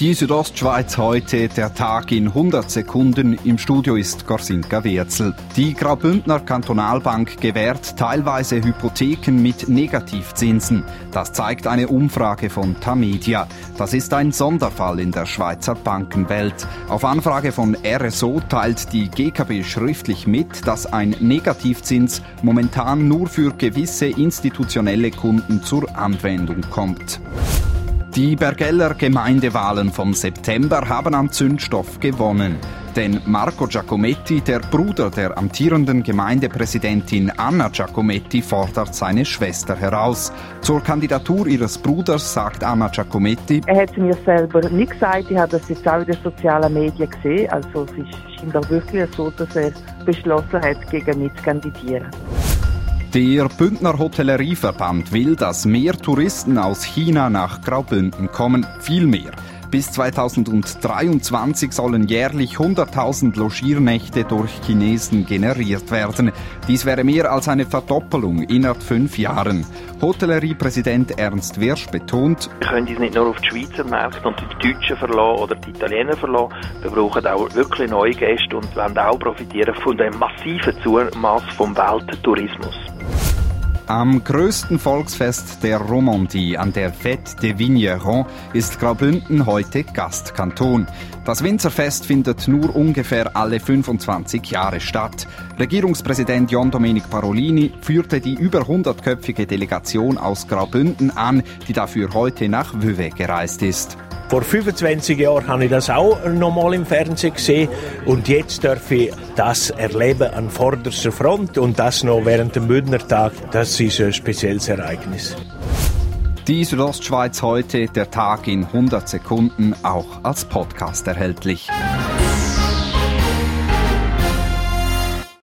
Die Südostschweiz heute, der Tag in 100 Sekunden. Im Studio ist Gorsinka Werzel. Die Graubündner Kantonalbank gewährt teilweise Hypotheken mit Negativzinsen. Das zeigt eine Umfrage von Tamedia. Das ist ein Sonderfall in der Schweizer Bankenwelt. Auf Anfrage von RSO teilt die GKB schriftlich mit, dass ein Negativzins momentan nur für gewisse institutionelle Kunden zur Anwendung kommt. Die Bergeller Gemeindewahlen vom September haben an Zündstoff gewonnen. Denn Marco Giacometti, der Bruder der amtierenden Gemeindepräsidentin Anna Giacometti, fordert seine Schwester heraus. Zur Kandidatur ihres Bruders sagt Anna Giacometti. Er hat es mir selber nicht gesagt, ich habe das jetzt auch in den sozialen Medien gesehen. Also es ist scheinbar wirklich so, dass er beschlossen hat, gegen mich zu kandidieren. Der Bündner Hotellerieverband will, dass mehr Touristen aus China nach Graubünden kommen, viel mehr. Bis 2023 sollen jährlich 100.000 Logiernächte durch Chinesen generiert werden. Dies wäre mehr als eine Verdoppelung innerhalb fünf Jahren. Hotelleriepräsident Ernst Wirsch betont, wir können uns nicht nur auf die Schweizer Märkte und die Deutschen verlassen oder die Italiener verlassen. Wir brauchen auch wirklich neue Gäste und wollen auch profitieren von dem massiven Zumaß vom Welttourismus. Am größten Volksfest der Romandie, an der Fête des Vignerons, ist Graubünden heute Gastkanton. Das Winzerfest findet nur ungefähr alle 25 Jahre statt. Regierungspräsident John Domenic Parolini führte die über 100-köpfige Delegation aus Graubünden an, die dafür heute nach Vevey gereist ist. Vor 25 Jahren habe ich das auch nochmal im Fernsehen gesehen und jetzt darf ich das erleben an vorderster Front und das noch während dem Bündnertag. Das ist ein spezielles Ereignis. Die Südostschweiz heute, der Tag in 100 Sekunden, auch als Podcast erhältlich.